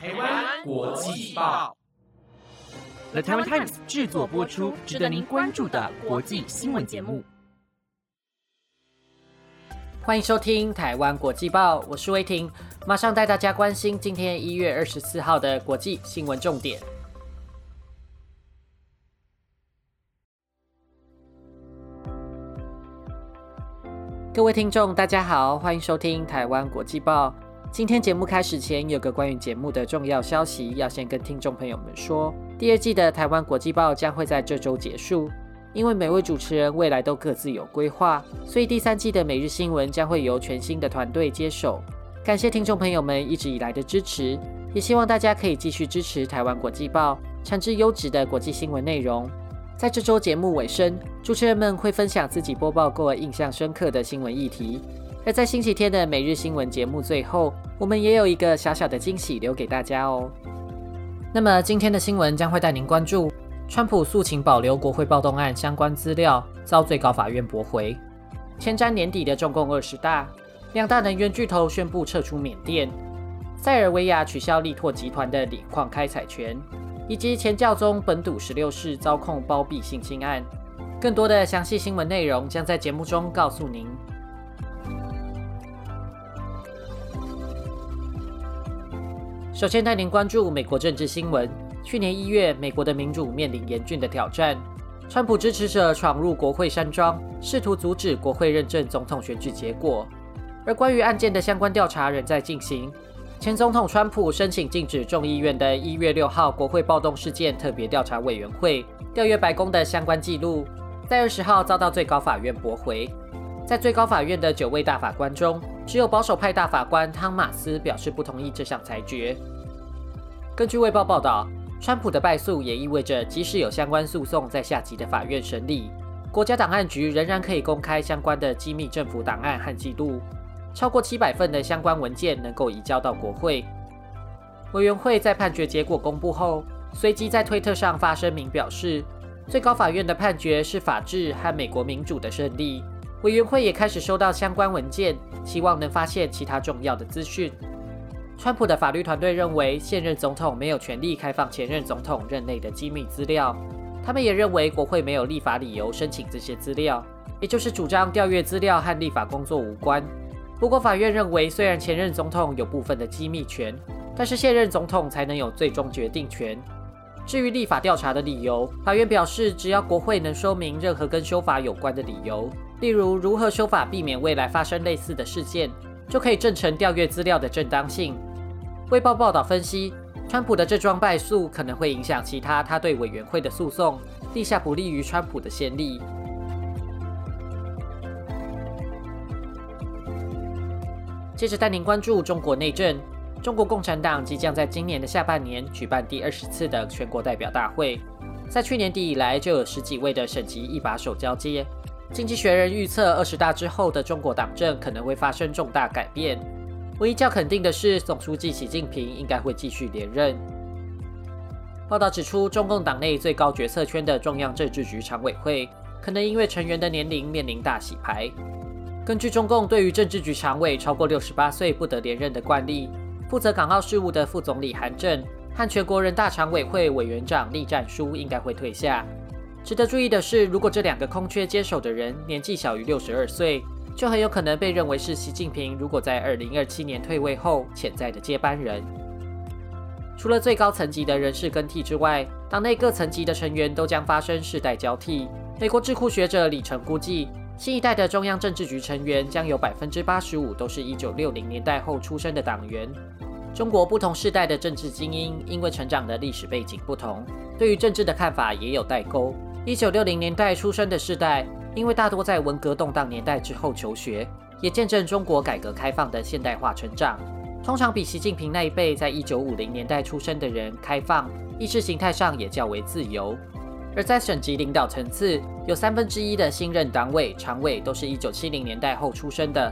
台湾国际报，The Taiwan Times 制作播出，值得您关注的国际新闻节目。欢迎收听台湾国际报，我是威婷，马上带大家关心今天一月二十四号的国际新闻重点。各位听众，大家好，欢迎收听台湾国际报。今天节目开始前，有个关于节目的重要消息要先跟听众朋友们说：第二季的台湾国际报将会在这周结束。因为每位主持人未来都各自有规划，所以第三季的每日新闻将会由全新的团队接手。感谢听众朋友们一直以来的支持，也希望大家可以继续支持台湾国际报，产制优质的国际新闻内容。在这周节目尾声，主持人们会分享自己播报过印象深刻的新闻议题。而在星期天的每日新闻节目最后，我们也有一个小小的惊喜留给大家哦。那么今天的新闻将会带您关注。川普诉请保留国会暴动案相关资料，遭最高法院驳回。前瞻年底的中共二十大，两大能源巨头宣布撤出缅甸。塞尔维亚取消力拓集团的锂矿开采权，以及前教宗本笃十六世遭控包庇性侵案。更多的详细新闻内容将在节目中告诉您。首先带您关注美国政治新闻。去年一月，美国的民主面临严峻的挑战。川普支持者闯入国会山庄，试图阻止国会认证总统选举结果。而关于案件的相关调查仍在进行。前总统川普申请禁止众议院的一月六号国会暴动事件特别调查委员会调阅白宫的相关记录，在二十号遭到最高法院驳回。在最高法院的九位大法官中，只有保守派大法官汤马斯表示不同意这项裁决。根据《卫报》报道。川普的败诉也意味着，即使有相关诉讼在下级的法院审理，国家档案局仍然可以公开相关的机密政府档案和记录。超过七百份的相关文件能够移交到国会。委员会在判决结果公布后，随即在推特上发声明表示，最高法院的判决是法治和美国民主的胜利。委员会也开始收到相关文件，希望能发现其他重要的资讯。川普的法律团队认为，现任总统没有权利开放前任总统任内的机密资料。他们也认为，国会没有立法理由申请这些资料，也就是主张调阅资料和立法工作无关。不过，法院认为，虽然前任总统有部分的机密权，但是现任总统才能有最终决定权。至于立法调查的理由，法院表示，只要国会能说明任何跟修法有关的理由，例如如何修法避免未来发生类似的事件，就可以证成调阅资料的正当性。卫报报道分析，川普的这桩败诉可能会影响其他他对委员会的诉讼，立下不利于川普的先例。接着带您关注中国内政，中国共产党即将在今年的下半年举办第二十次的全国代表大会。在去年底以来，就有十几位的省级一把手交接。经济学人预测，二十大之后的中国党政可能会发生重大改变。唯一较肯定的是，总书记习近平应该会继续连任。报道指出，中共党内最高决策圈的中央政治局常委会，可能因为成员的年龄面临大洗牌。根据中共对于政治局常委超过六十八岁不得连任的惯例，负责港澳事务的副总理韩正和全国人大常委会委员长栗战书应该会退下。值得注意的是，如果这两个空缺接手的人年纪小于六十二岁，就很有可能被认为是习近平如果在二零二七年退位后潜在的接班人。除了最高层级的人事更替之外，党内各层级的成员都将发生世代交替。美国智库学者李成估计，新一代的中央政治局成员将有百分之八十五都是一九六零年代后出生的党员。中国不同世代的政治精英因为成长的历史背景不同，对于政治的看法也有代沟。一九六零年代出生的世代。因为大多在文革动荡年代之后求学，也见证中国改革开放的现代化成长，通常比习近平那一辈在一九五零年代出生的人开放，意识形态上也较为自由。而在省级领导层次，有三分之一的新任党委常委都是一九七零年代后出生的。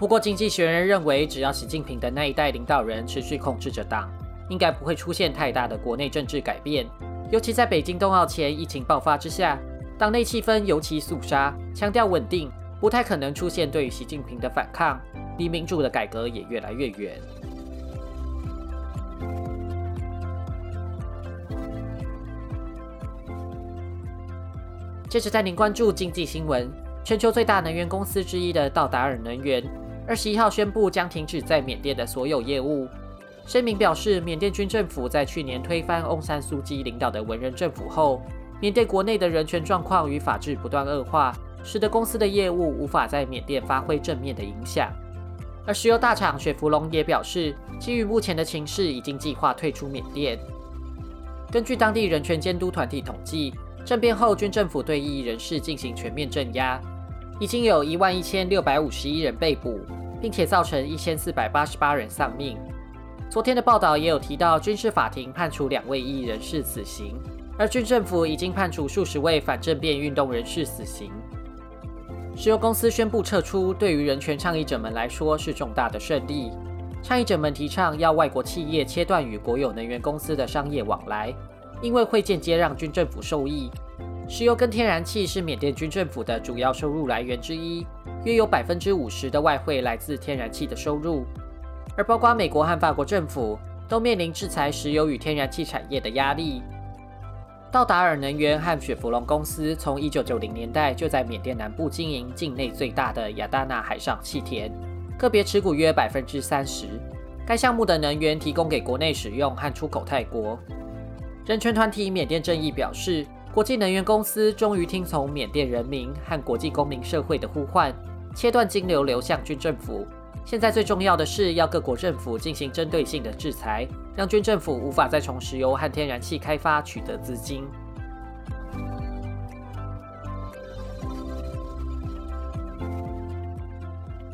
不过，经济学人认为，只要习近平的那一代领导人持续控制着党，应该不会出现太大的国内政治改变，尤其在北京冬奥前疫情爆发之下，党内气氛尤其肃杀，强调稳定，不太可能出现对于习近平的反抗，离民主的改革也越来越远。接着带您关注经济新闻，全球最大能源公司之一的道达尔能源，二十一号宣布将停止在缅甸的所有业务，声明表示，缅甸军政府在去年推翻翁山苏基领导的文人政府后，缅甸国内的人权状况与法治不断恶化，使得公司的业务无法在缅甸发挥正面的影响。而石油大厂雪佛龙也表示，基于目前的情势，已经计划退出缅甸。根据当地人权监督团体统计，政变后军政府对异议人士进行全面镇压，已经有一万一千六百五十一人被捕，并且造成一千四百八十八人丧命。昨天的报道也有提到，军事法庭判处两位异议人士死刑，而军政府已经判处数十位反政变运动人士死刑。石油公司宣布撤出，对于人权倡议者们来说是重大的胜利。倡议者们提倡要外国企业切断与国有能源公司的商业往来，因为会间接让军政府受益。石油跟天然气是缅甸军政府的主要收入来源之一，约有百分之五十的外汇来自天然气的收入。而包括美国和法国政府都面临制裁石油与天然气产业的压力。道达尔能源和雪佛龙公司从1990年代就在缅甸南部经营境内最大的亚达纳海上气田，个别持股约百分之三十。该项目的能源提供给国内使用和出口泰国。人权团体缅甸正义表示，国际能源公司终于听从缅甸人民和国际公民社会的呼唤，切断金流流向军政府。现在最重要的是要各国政府进行针对性的制裁，让军政府无法再从石油和天然气开发取得资金。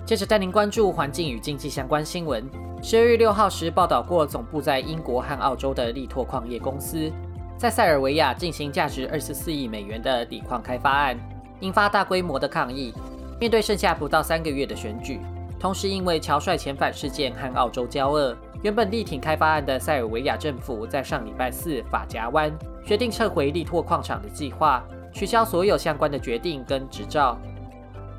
接着带您关注环境与经济相关新闻。十二月六号时报道过，总部在英国和澳洲的力拓矿业公司在塞尔维亚进行价值二十四亿美元的锂矿开发案，引发大规模的抗议。面对剩下不到三个月的选举。同时，因为乔帅遣返事件和澳洲交恶，原本力挺开发案的塞尔维亚政府在上礼拜四法夹湾决定撤回力拓矿场的计划，取消所有相关的决定跟执照。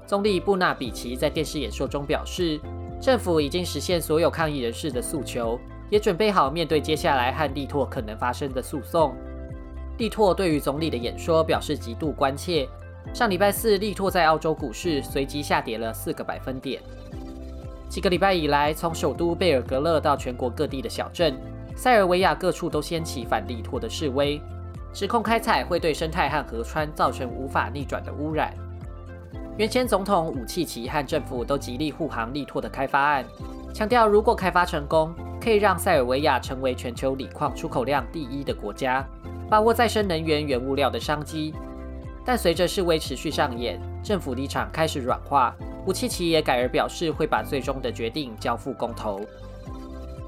总理布纳比奇在电视演说中表示，政府已经实现所有抗议人士的诉求，也准备好面对接下来和力拓可能发生的诉讼。力拓对于总理的演说表示极度关切。上礼拜四，力拓在澳洲股市随即下跌了四个百分点。几个礼拜以来，从首都贝尔格勒到全国各地的小镇，塞尔维亚各处都掀起反力拓的示威，指控开采会对生态和河川造成无法逆转的污染。原先总统武契奇和政府都极力护航力拓的开发案，强调如果开发成功，可以让塞尔维亚成为全球锂矿出口量第一的国家，把握再生能源原物料的商机。但随着示威持续上演，政府立场开始软化。武契奇也改而表示会把最终的决定交付公投。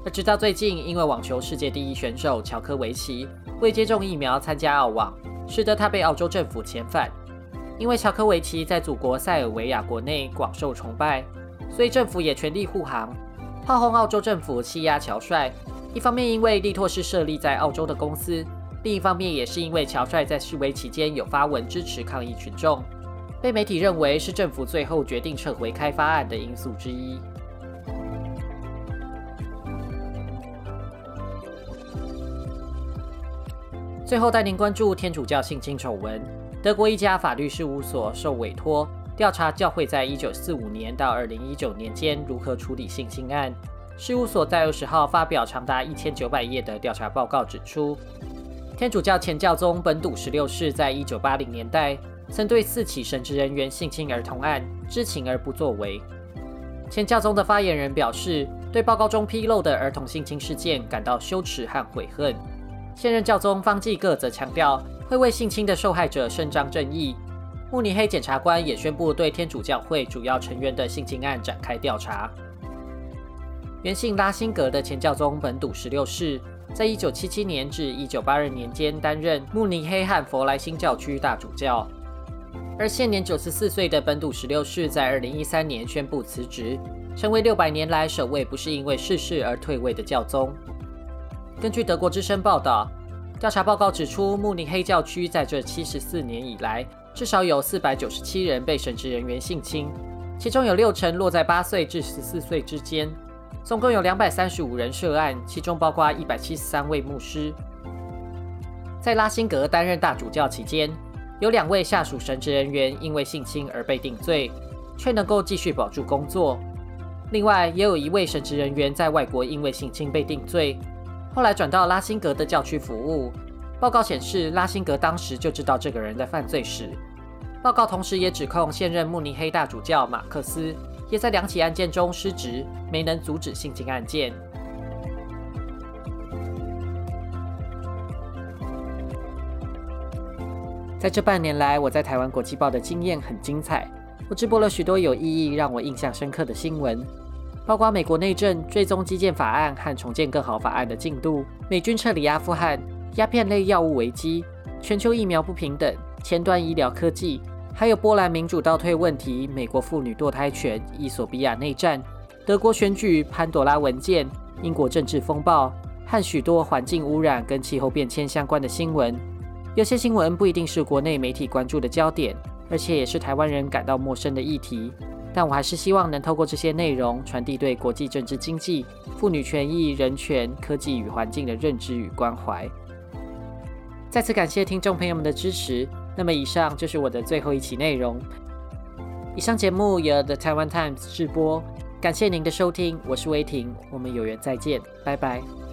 而直到最近，因为网球世界第一选手乔科维奇未接种疫苗参加澳网，使得他被澳洲政府遣返。因为乔科维奇在祖国塞尔维亚国内广受崇拜，所以政府也全力护航，炮轰澳洲政府欺压乔帅。一方面因为利托是设立在澳洲的公司，另一方面也是因为乔帅在示威期间有发文支持抗议群众。被媒体认为是政府最后决定撤回开发案的因素之一。最后带您关注天主教性侵丑闻。德国一家法律事务所受委托调查教会在一九四五年到二零一九年间如何处理性侵案。事务所在二十号发表长达一千九百页的调查报告，指出天主教前教宗本笃十六世在一九八零年代。曾对四起神职人员性侵儿童案知情而不作为。前教宗的发言人表示，对报告中披露的儿童性侵事件感到羞耻和悔恨。现任教宗方济各则强调，会为性侵的受害者伸张正义。慕尼黑检察官也宣布对天主教会主要成员的性侵案展开调查。原姓拉辛格的前教宗本笃十六世，在一九七七年至一九八二年间担任慕尼黑和佛莱辛教区大主教。而现年九十四岁的本笃十六世，在二零一三年宣布辞职，成为六百年来首位不是因为逝世而退位的教宗。根据德国之声报道，调查报告指出，慕尼黑教区在这七十四年以来，至少有四百九十七人被神职人员性侵，其中有六成落在八岁至十四岁之间。总共有两百三十五人涉案，其中包括一百七十三位牧师。在拉辛格担任大主教期间。有两位下属神职人员因为性侵而被定罪，却能够继续保住工作。另外，也有一位神职人员在外国因为性侵被定罪，后来转到拉辛格的教区服务。报告显示，拉辛格当时就知道这个人的犯罪史。报告同时也指控现任慕尼黑大主教马克思也在两起案件中失职，没能阻止性侵案件。在这半年来，我在台湾国际报的经验很精彩。我直播了许多有意义、让我印象深刻的新闻，包括美国内政追踪基建法案和重建更好法案的进度、美军撤离阿富汗、鸦片类药物危机、全球疫苗不平等、前端医疗科技，还有波兰民主倒退问题、美国妇女堕胎权、伊索比亚内战、德国选举、潘多拉文件、英国政治风暴和许多环境污染跟气候变迁相关的新闻。有些新闻不一定是国内媒体关注的焦点，而且也是台湾人感到陌生的议题。但我还是希望能透过这些内容，传递对国际政治、经济、妇女权益、人权、科技与环境的认知与关怀。再次感谢听众朋友们的支持。那么，以上就是我的最后一期内容。以上节目由 The Taiwan Times 制播，感谢您的收听，我是威霆，我们有缘再见，拜拜。